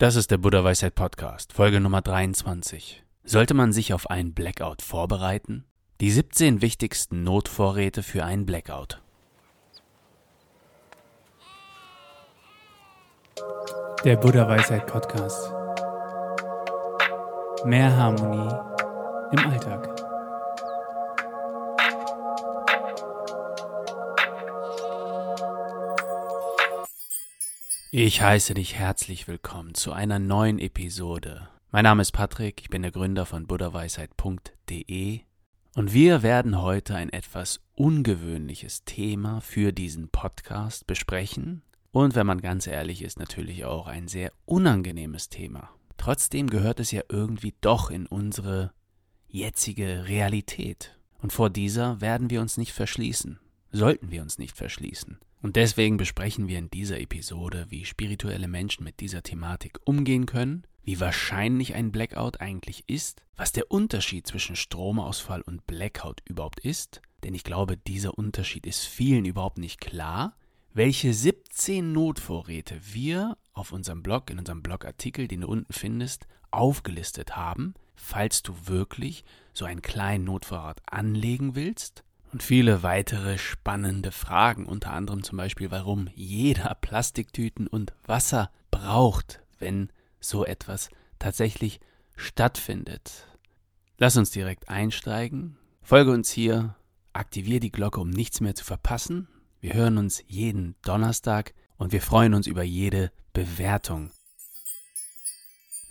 Das ist der Buddha Weisheit Podcast, Folge Nummer 23. Sollte man sich auf einen Blackout vorbereiten? Die 17 wichtigsten Notvorräte für einen Blackout. Der Buddha Weisheit Podcast. Mehr Harmonie im Alltag. Ich heiße dich herzlich willkommen zu einer neuen Episode. Mein Name ist Patrick, ich bin der Gründer von buddhaweisheit.de und wir werden heute ein etwas ungewöhnliches Thema für diesen Podcast besprechen und wenn man ganz ehrlich ist, natürlich auch ein sehr unangenehmes Thema. Trotzdem gehört es ja irgendwie doch in unsere jetzige Realität und vor dieser werden wir uns nicht verschließen, sollten wir uns nicht verschließen. Und deswegen besprechen wir in dieser Episode, wie spirituelle Menschen mit dieser Thematik umgehen können, wie wahrscheinlich ein Blackout eigentlich ist, was der Unterschied zwischen Stromausfall und Blackout überhaupt ist, denn ich glaube, dieser Unterschied ist vielen überhaupt nicht klar, welche 17 Notvorräte wir auf unserem Blog, in unserem Blogartikel, den du unten findest, aufgelistet haben, falls du wirklich so einen kleinen Notvorrat anlegen willst und viele weitere spannende Fragen, unter anderem zum Beispiel, warum jeder Plastiktüten und Wasser braucht, wenn so etwas tatsächlich stattfindet. Lass uns direkt einsteigen. Folge uns hier, aktiviere die Glocke, um nichts mehr zu verpassen. Wir hören uns jeden Donnerstag und wir freuen uns über jede Bewertung.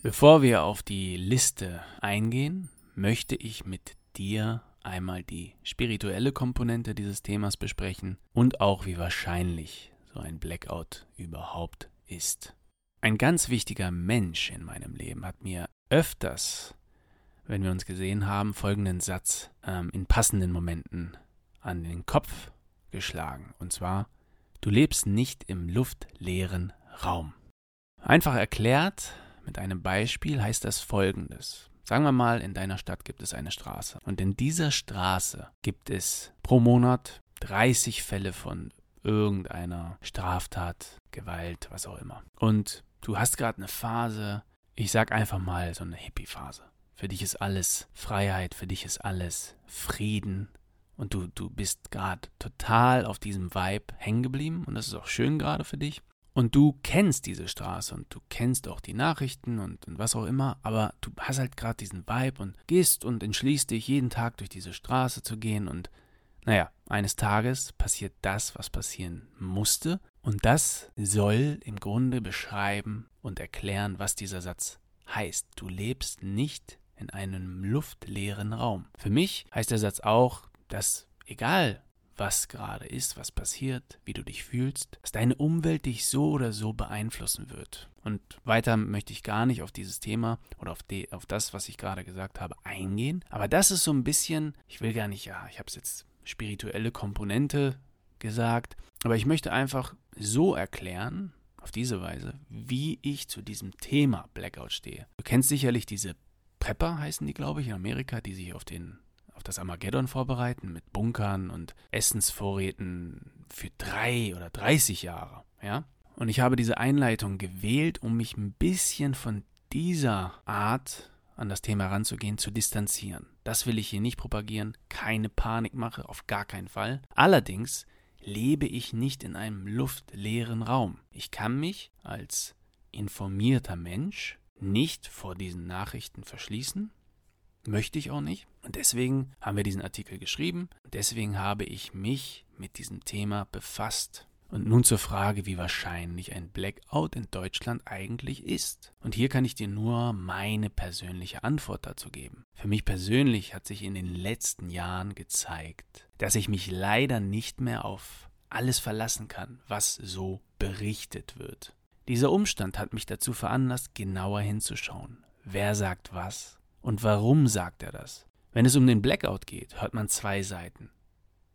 Bevor wir auf die Liste eingehen, möchte ich mit dir einmal die spirituelle Komponente dieses Themas besprechen und auch wie wahrscheinlich so ein Blackout überhaupt ist. Ein ganz wichtiger Mensch in meinem Leben hat mir öfters, wenn wir uns gesehen haben, folgenden Satz ähm, in passenden Momenten an den Kopf geschlagen. Und zwar, du lebst nicht im luftleeren Raum. Einfach erklärt, mit einem Beispiel heißt das folgendes. Sagen wir mal, in deiner Stadt gibt es eine Straße. Und in dieser Straße gibt es pro Monat 30 Fälle von irgendeiner Straftat, Gewalt, was auch immer. Und du hast gerade eine Phase, ich sag einfach mal so eine Hippie-Phase. Für dich ist alles Freiheit, für dich ist alles Frieden. Und du, du bist gerade total auf diesem Vibe hängen geblieben. Und das ist auch schön gerade für dich. Und du kennst diese Straße und du kennst auch die Nachrichten und, und was auch immer, aber du hast halt gerade diesen Vibe und gehst und entschließt dich, jeden Tag durch diese Straße zu gehen und naja, eines Tages passiert das, was passieren musste. Und das soll im Grunde beschreiben und erklären, was dieser Satz heißt. Du lebst nicht in einem luftleeren Raum. Für mich heißt der Satz auch, dass egal was gerade ist, was passiert, wie du dich fühlst, dass deine Umwelt dich so oder so beeinflussen wird. Und weiter möchte ich gar nicht auf dieses Thema oder auf, die, auf das, was ich gerade gesagt habe, eingehen. Aber das ist so ein bisschen, ich will gar nicht, ja, ich habe es jetzt spirituelle Komponente gesagt, aber ich möchte einfach so erklären, auf diese Weise, wie ich zu diesem Thema Blackout stehe. Du kennst sicherlich diese Prepper, heißen die, glaube ich, in Amerika, die sich auf den auf das Armageddon vorbereiten mit Bunkern und Essensvorräten für drei oder 30 Jahre, ja. Und ich habe diese Einleitung gewählt, um mich ein bisschen von dieser Art an das Thema heranzugehen, zu distanzieren. Das will ich hier nicht propagieren, keine Panikmache, auf gar keinen Fall. Allerdings lebe ich nicht in einem luftleeren Raum. Ich kann mich als informierter Mensch nicht vor diesen Nachrichten verschließen Möchte ich auch nicht. Und deswegen haben wir diesen Artikel geschrieben. Deswegen habe ich mich mit diesem Thema befasst. Und nun zur Frage, wie wahrscheinlich ein Blackout in Deutschland eigentlich ist. Und hier kann ich dir nur meine persönliche Antwort dazu geben. Für mich persönlich hat sich in den letzten Jahren gezeigt, dass ich mich leider nicht mehr auf alles verlassen kann, was so berichtet wird. Dieser Umstand hat mich dazu veranlasst, genauer hinzuschauen. Wer sagt was und warum sagt er das? Wenn es um den Blackout geht, hört man zwei Seiten.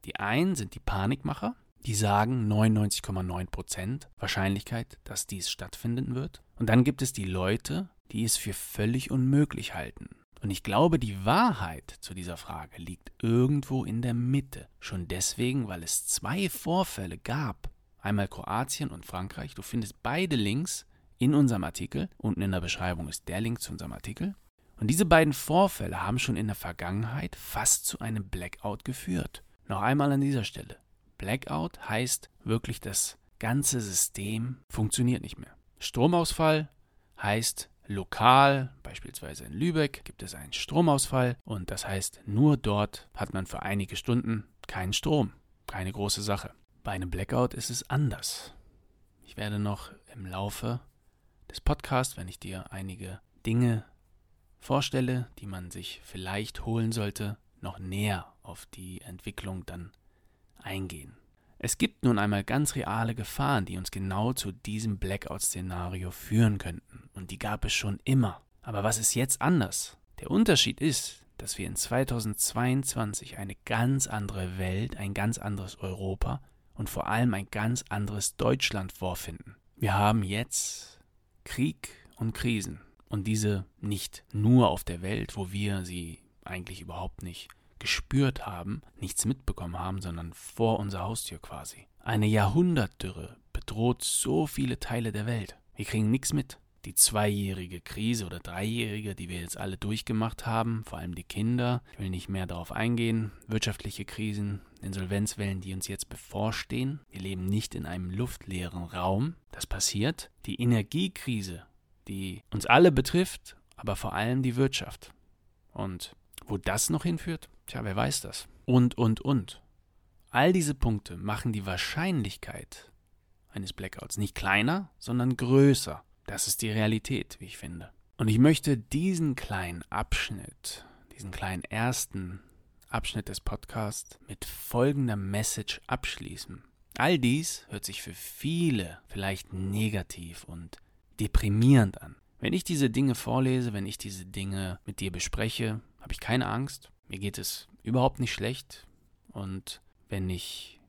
Die einen sind die Panikmacher, die sagen 99,9% Wahrscheinlichkeit, dass dies stattfinden wird. Und dann gibt es die Leute, die es für völlig unmöglich halten. Und ich glaube, die Wahrheit zu dieser Frage liegt irgendwo in der Mitte. Schon deswegen, weil es zwei Vorfälle gab. Einmal Kroatien und Frankreich. Du findest beide Links in unserem Artikel. Unten in der Beschreibung ist der Link zu unserem Artikel. Und diese beiden Vorfälle haben schon in der Vergangenheit fast zu einem Blackout geführt. Noch einmal an dieser Stelle. Blackout heißt wirklich, das ganze System funktioniert nicht mehr. Stromausfall heißt lokal, beispielsweise in Lübeck, gibt es einen Stromausfall und das heißt, nur dort hat man für einige Stunden keinen Strom. Keine große Sache. Bei einem Blackout ist es anders. Ich werde noch im Laufe des Podcasts, wenn ich dir einige Dinge vorstelle, die man sich vielleicht holen sollte, noch näher auf die Entwicklung dann eingehen. Es gibt nun einmal ganz reale Gefahren, die uns genau zu diesem Blackout-Szenario führen könnten. Und die gab es schon immer. Aber was ist jetzt anders? Der Unterschied ist, dass wir in 2022 eine ganz andere Welt, ein ganz anderes Europa und vor allem ein ganz anderes Deutschland vorfinden. Wir haben jetzt Krieg und Krisen. Und diese nicht nur auf der Welt, wo wir sie eigentlich überhaupt nicht gespürt haben, nichts mitbekommen haben, sondern vor unserer Haustür quasi. Eine Jahrhundertdürre bedroht so viele Teile der Welt. Wir kriegen nichts mit. Die zweijährige Krise oder dreijährige, die wir jetzt alle durchgemacht haben, vor allem die Kinder, ich will nicht mehr darauf eingehen, wirtschaftliche Krisen, Insolvenzwellen, die uns jetzt bevorstehen. Wir leben nicht in einem luftleeren Raum. Das passiert. Die Energiekrise, die uns alle betrifft, aber vor allem die Wirtschaft. Und wo das noch hinführt? Tja, wer weiß das? Und, und, und. All diese Punkte machen die Wahrscheinlichkeit eines Blackouts nicht kleiner, sondern größer. Das ist die Realität, wie ich finde. Und ich möchte diesen kleinen Abschnitt, diesen kleinen ersten Abschnitt des Podcasts mit folgender Message abschließen. All dies hört sich für viele vielleicht negativ und deprimierend an. Wenn ich diese Dinge vorlese, wenn ich diese Dinge mit dir bespreche, habe ich keine Angst. Mir geht es überhaupt nicht schlecht. Und wenn ich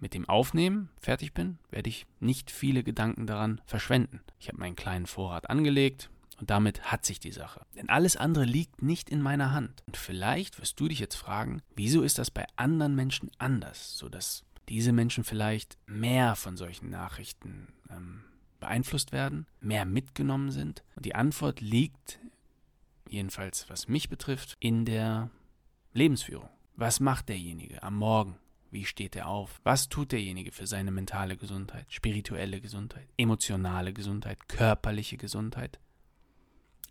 mit dem Aufnehmen fertig bin, werde ich nicht viele Gedanken daran verschwenden. Ich habe meinen kleinen Vorrat angelegt und damit hat sich die Sache. Denn alles andere liegt nicht in meiner Hand. Und vielleicht wirst du dich jetzt fragen, wieso ist das bei anderen Menschen anders, sodass diese Menschen vielleicht mehr von solchen Nachrichten ähm, beeinflusst werden, mehr mitgenommen sind? Und die Antwort liegt, jedenfalls was mich betrifft, in der Lebensführung. Was macht derjenige am Morgen? Wie steht er auf? Was tut derjenige für seine mentale Gesundheit, spirituelle Gesundheit, emotionale Gesundheit, körperliche Gesundheit?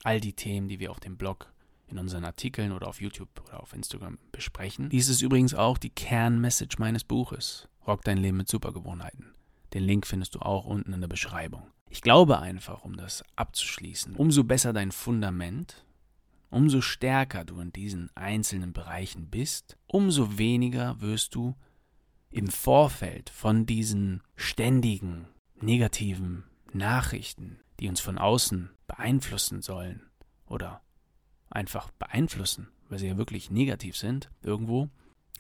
All die Themen, die wir auf dem Blog, in unseren Artikeln oder auf YouTube oder auf Instagram besprechen. Dies ist übrigens auch die Kernmessage meines Buches. Rock dein Leben mit Supergewohnheiten. Den Link findest du auch unten in der Beschreibung. Ich glaube einfach, um das abzuschließen, umso besser dein Fundament, umso stärker du in diesen einzelnen Bereichen bist, umso weniger wirst du im Vorfeld von diesen ständigen negativen Nachrichten, die uns von außen beeinflussen sollen oder einfach beeinflussen, weil sie ja wirklich negativ sind, irgendwo,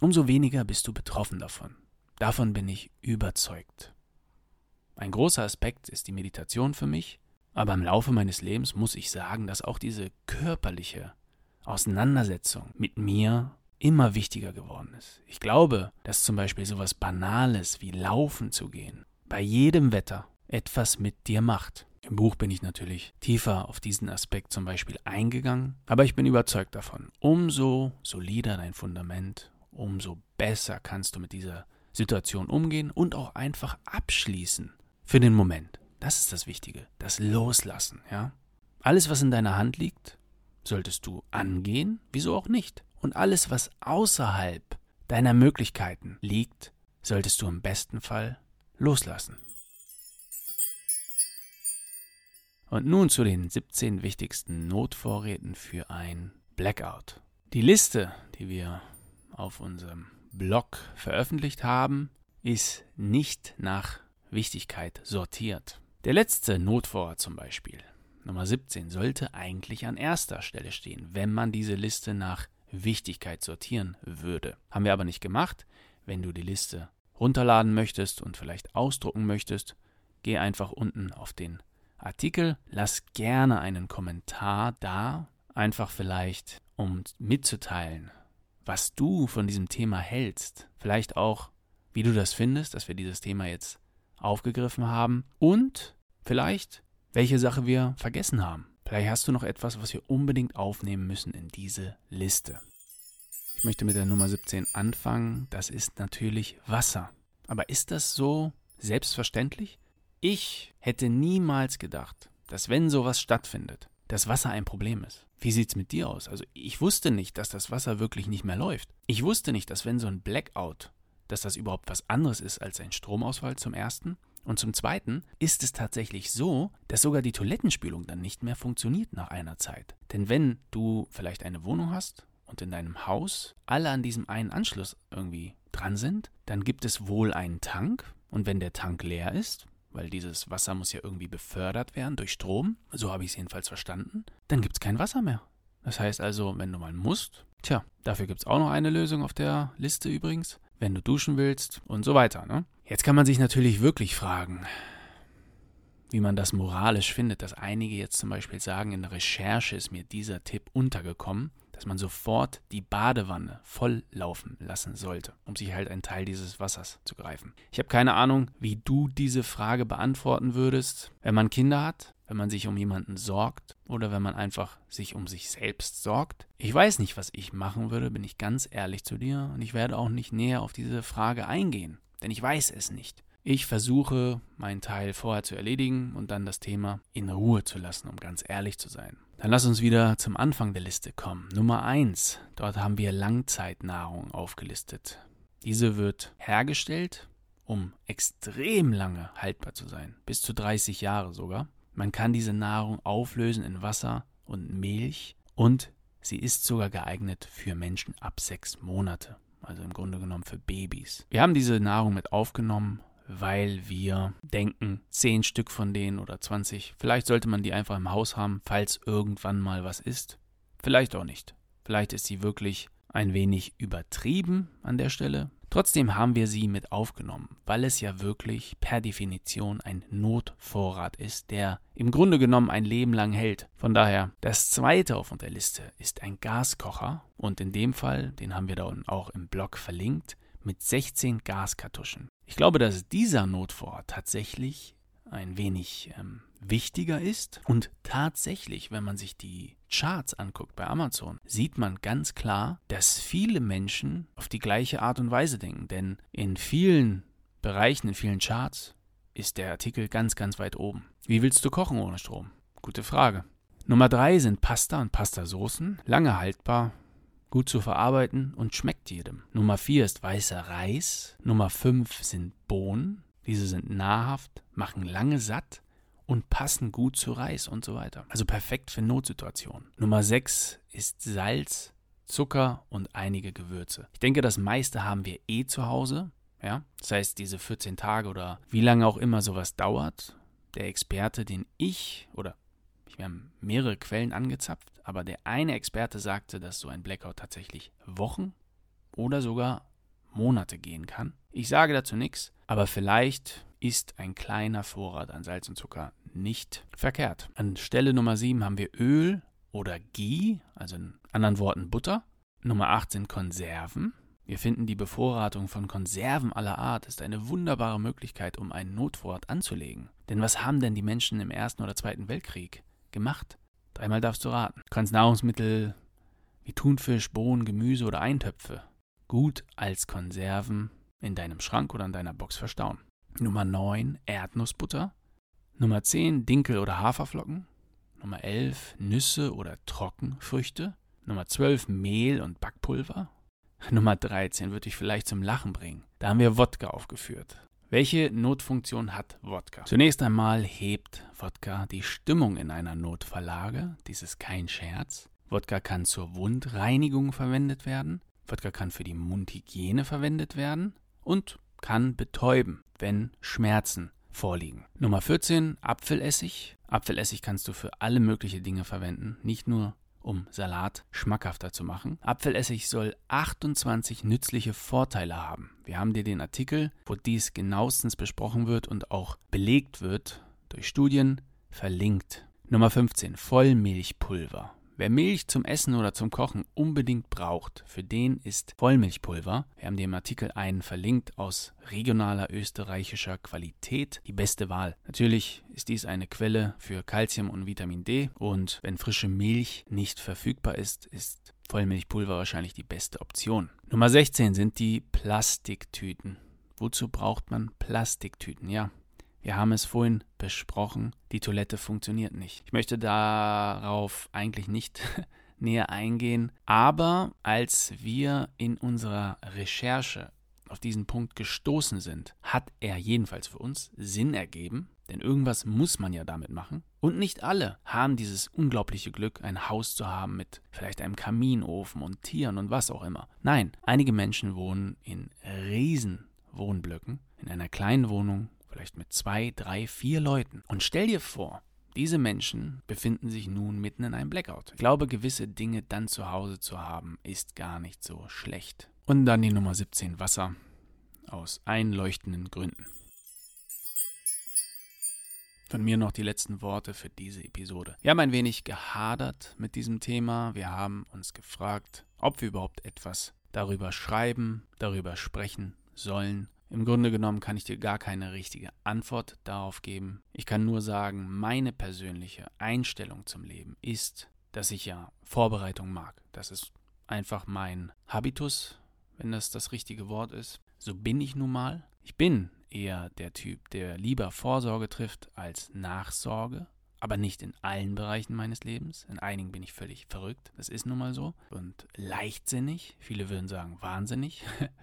umso weniger bist du betroffen davon. Davon bin ich überzeugt. Ein großer Aspekt ist die Meditation für mich, aber im Laufe meines Lebens muss ich sagen, dass auch diese körperliche Auseinandersetzung mit mir immer wichtiger geworden ist. Ich glaube, dass zum Beispiel sowas Banales wie Laufen zu gehen bei jedem Wetter etwas mit dir macht. Im Buch bin ich natürlich tiefer auf diesen Aspekt zum Beispiel eingegangen, aber ich bin überzeugt davon, umso solider dein Fundament, umso besser kannst du mit dieser Situation umgehen und auch einfach abschließen für den Moment. Das ist das Wichtige, das Loslassen, ja? Alles, was in deiner Hand liegt, solltest du angehen, wieso auch nicht? Und alles, was außerhalb deiner Möglichkeiten liegt, solltest du im besten Fall loslassen. Und nun zu den 17 wichtigsten Notvorräten für ein Blackout. Die Liste, die wir auf unserem Blog veröffentlicht haben, ist nicht nach Wichtigkeit sortiert. Der letzte Notvorrat zum Beispiel, Nummer 17, sollte eigentlich an erster Stelle stehen, wenn man diese Liste nach Wichtigkeit sortieren würde. Haben wir aber nicht gemacht. Wenn du die Liste runterladen möchtest und vielleicht ausdrucken möchtest, geh einfach unten auf den Artikel, lass gerne einen Kommentar da, einfach vielleicht, um mitzuteilen, was du von diesem Thema hältst, vielleicht auch, wie du das findest, dass wir dieses Thema jetzt aufgegriffen haben und vielleicht, welche Sache wir vergessen haben. Vielleicht hast du noch etwas, was wir unbedingt aufnehmen müssen in diese Liste. Ich möchte mit der Nummer 17 anfangen. Das ist natürlich Wasser. Aber ist das so selbstverständlich? Ich hätte niemals gedacht, dass wenn sowas stattfindet, das Wasser ein Problem ist. Wie sieht's mit dir aus? Also ich wusste nicht, dass das Wasser wirklich nicht mehr läuft. Ich wusste nicht, dass wenn so ein Blackout, dass das überhaupt was anderes ist als ein Stromausfall zum ersten. Und zum zweiten ist es tatsächlich so, dass sogar die Toilettenspülung dann nicht mehr funktioniert nach einer Zeit. Denn wenn du vielleicht eine Wohnung hast und in deinem Haus alle an diesem einen Anschluss irgendwie dran sind, dann gibt es wohl einen Tank und wenn der Tank leer ist, weil dieses Wasser muss ja irgendwie befördert werden durch Strom, so habe ich es jedenfalls verstanden, dann gibt es kein Wasser mehr. Das heißt also, wenn du mal musst, tja, dafür gibt es auch noch eine Lösung auf der Liste übrigens, wenn du duschen willst und so weiter. Ne? Jetzt kann man sich natürlich wirklich fragen, wie man das moralisch findet, dass einige jetzt zum Beispiel sagen, in der Recherche ist mir dieser Tipp untergekommen dass man sofort die Badewanne voll laufen lassen sollte, um sich halt einen Teil dieses Wassers zu greifen. Ich habe keine Ahnung, wie du diese Frage beantworten würdest, wenn man Kinder hat, wenn man sich um jemanden sorgt oder wenn man einfach sich um sich selbst sorgt. Ich weiß nicht, was ich machen würde, bin ich ganz ehrlich zu dir und ich werde auch nicht näher auf diese Frage eingehen, denn ich weiß es nicht. Ich versuche, meinen Teil vorher zu erledigen und dann das Thema in Ruhe zu lassen, um ganz ehrlich zu sein. Dann lass uns wieder zum Anfang der Liste kommen. Nummer 1. Dort haben wir Langzeitnahrung aufgelistet. Diese wird hergestellt, um extrem lange haltbar zu sein, bis zu 30 Jahre sogar. Man kann diese Nahrung auflösen in Wasser und Milch und sie ist sogar geeignet für Menschen ab sechs Monate, also im Grunde genommen für Babys. Wir haben diese Nahrung mit aufgenommen, weil wir denken, zehn Stück von denen oder 20, vielleicht sollte man die einfach im Haus haben, falls irgendwann mal was ist. Vielleicht auch nicht. Vielleicht ist sie wirklich ein wenig übertrieben an der Stelle. Trotzdem haben wir sie mit aufgenommen, weil es ja wirklich per Definition ein Notvorrat ist, der im Grunde genommen ein Leben lang hält. Von daher, das zweite auf unserer Liste ist ein Gaskocher und in dem Fall, den haben wir da unten auch im Blog verlinkt, mit 16 Gaskartuschen. Ich glaube, dass dieser Notvorrat tatsächlich ein wenig ähm, wichtiger ist. Und tatsächlich, wenn man sich die Charts anguckt bei Amazon, sieht man ganz klar, dass viele Menschen auf die gleiche Art und Weise denken. Denn in vielen Bereichen, in vielen Charts ist der Artikel ganz, ganz weit oben. Wie willst du kochen ohne Strom? Gute Frage. Nummer drei sind Pasta und Pastasoßen, lange haltbar, gut zu verarbeiten und schmeckt jedem. Nummer 4 ist weißer Reis. Nummer 5 sind Bohnen. Diese sind nahrhaft, machen lange satt und passen gut zu Reis und so weiter. Also perfekt für Notsituationen. Nummer 6 ist Salz, Zucker und einige Gewürze. Ich denke, das meiste haben wir eh zu Hause. Ja? Das heißt, diese 14 Tage oder wie lange auch immer sowas dauert, der Experte, den ich oder wir haben mehrere Quellen angezapft, aber der eine Experte sagte, dass so ein Blackout tatsächlich Wochen oder sogar Monate gehen kann. Ich sage dazu nichts, aber vielleicht ist ein kleiner Vorrat an Salz und Zucker nicht verkehrt. An Stelle Nummer 7 haben wir Öl oder Ghee, also in anderen Worten Butter. Nummer 8 sind Konserven. Wir finden, die Bevorratung von Konserven aller Art ist eine wunderbare Möglichkeit, um einen Notvorrat anzulegen. Denn was haben denn die Menschen im Ersten oder Zweiten Weltkrieg? gemacht? Dreimal darfst du raten. Du kannst Nahrungsmittel wie Thunfisch, Bohnen, Gemüse oder Eintöpfe gut als Konserven in deinem Schrank oder in deiner Box verstauen. Nummer 9 Erdnussbutter. Nummer 10 Dinkel oder Haferflocken. Nummer 11 Nüsse oder Trockenfrüchte. Nummer 12 Mehl und Backpulver. Nummer 13 würde ich vielleicht zum Lachen bringen. Da haben wir Wodka aufgeführt. Welche Notfunktion hat Wodka? Zunächst einmal hebt Wodka die Stimmung in einer Notverlage. Dies ist kein Scherz. Wodka kann zur Wundreinigung verwendet werden. Wodka kann für die Mundhygiene verwendet werden und kann betäuben, wenn Schmerzen vorliegen. Nummer 14, Apfelessig. Apfelessig kannst du für alle möglichen Dinge verwenden, nicht nur um Salat schmackhafter zu machen. Apfelessig soll 28 nützliche Vorteile haben. Wir haben dir den Artikel, wo dies genauestens besprochen wird und auch belegt wird durch Studien, verlinkt. Nummer 15. Vollmilchpulver. Wer Milch zum Essen oder zum Kochen unbedingt braucht, für den ist Vollmilchpulver, wir haben dem Artikel einen verlinkt, aus regionaler österreichischer Qualität die beste Wahl. Natürlich ist dies eine Quelle für Kalzium und Vitamin D und wenn frische Milch nicht verfügbar ist, ist Vollmilchpulver wahrscheinlich die beste Option. Nummer 16 sind die Plastiktüten. Wozu braucht man Plastiktüten? Ja, wir haben es vorhin besprochen, die Toilette funktioniert nicht. Ich möchte darauf eigentlich nicht näher eingehen, aber als wir in unserer Recherche auf diesen Punkt gestoßen sind, hat er jedenfalls für uns Sinn ergeben, denn irgendwas muss man ja damit machen. Und nicht alle haben dieses unglaubliche Glück, ein Haus zu haben mit vielleicht einem Kaminofen und Tieren und was auch immer. Nein, einige Menschen wohnen in riesen Wohnblöcken, in einer kleinen Wohnung vielleicht mit zwei, drei, vier Leuten. Und stell dir vor, diese Menschen befinden sich nun mitten in einem Blackout. Ich glaube, gewisse Dinge dann zu Hause zu haben, ist gar nicht so schlecht. Und dann die Nummer 17 Wasser. Aus einleuchtenden Gründen. Von mir noch die letzten Worte für diese Episode. Wir haben ein wenig gehadert mit diesem Thema. Wir haben uns gefragt, ob wir überhaupt etwas darüber schreiben, darüber sprechen sollen. Im Grunde genommen kann ich dir gar keine richtige Antwort darauf geben. Ich kann nur sagen, meine persönliche Einstellung zum Leben ist, dass ich ja Vorbereitung mag. Das ist einfach mein Habitus, wenn das das richtige Wort ist. So bin ich nun mal. Ich bin eher der Typ, der lieber Vorsorge trifft als Nachsorge, aber nicht in allen Bereichen meines Lebens. In einigen bin ich völlig verrückt, das ist nun mal so. Und leichtsinnig, viele würden sagen wahnsinnig.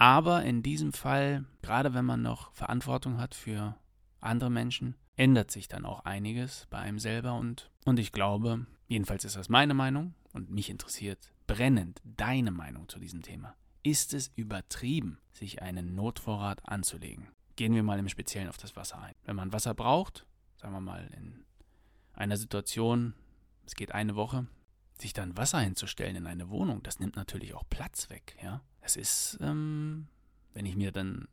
Aber in diesem Fall, gerade wenn man noch Verantwortung hat für andere Menschen, ändert sich dann auch einiges bei einem selber und, und ich glaube, jedenfalls ist das meine Meinung und mich interessiert brennend deine Meinung zu diesem Thema. Ist es übertrieben, sich einen Notvorrat anzulegen? Gehen wir mal im Speziellen auf das Wasser ein. Wenn man Wasser braucht, sagen wir mal in einer Situation, es geht eine Woche, sich dann Wasser hinzustellen in eine Wohnung, das nimmt natürlich auch Platz weg, ja. Es ist, ähm, wenn ich mir dann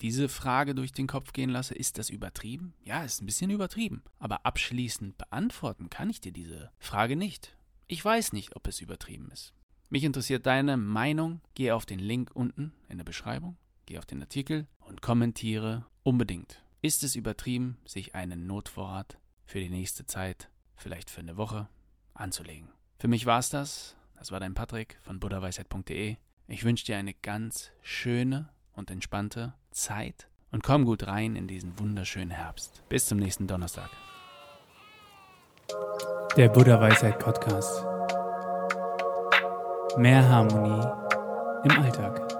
diese Frage durch den Kopf gehen lasse, ist das übertrieben? Ja, ist ein bisschen übertrieben. Aber abschließend beantworten kann ich dir diese Frage nicht. Ich weiß nicht, ob es übertrieben ist. Mich interessiert deine Meinung. Geh auf den Link unten in der Beschreibung, geh auf den Artikel und kommentiere unbedingt. Ist es übertrieben, sich einen Notvorrat für die nächste Zeit, vielleicht für eine Woche, anzulegen? Für mich war es das. Das war dein Patrick von buddhaweisheit.de. Ich wünsche dir eine ganz schöne und entspannte Zeit und komm gut rein in diesen wunderschönen Herbst. Bis zum nächsten Donnerstag. Der Buddha Weisheit Podcast. Mehr Harmonie im Alltag.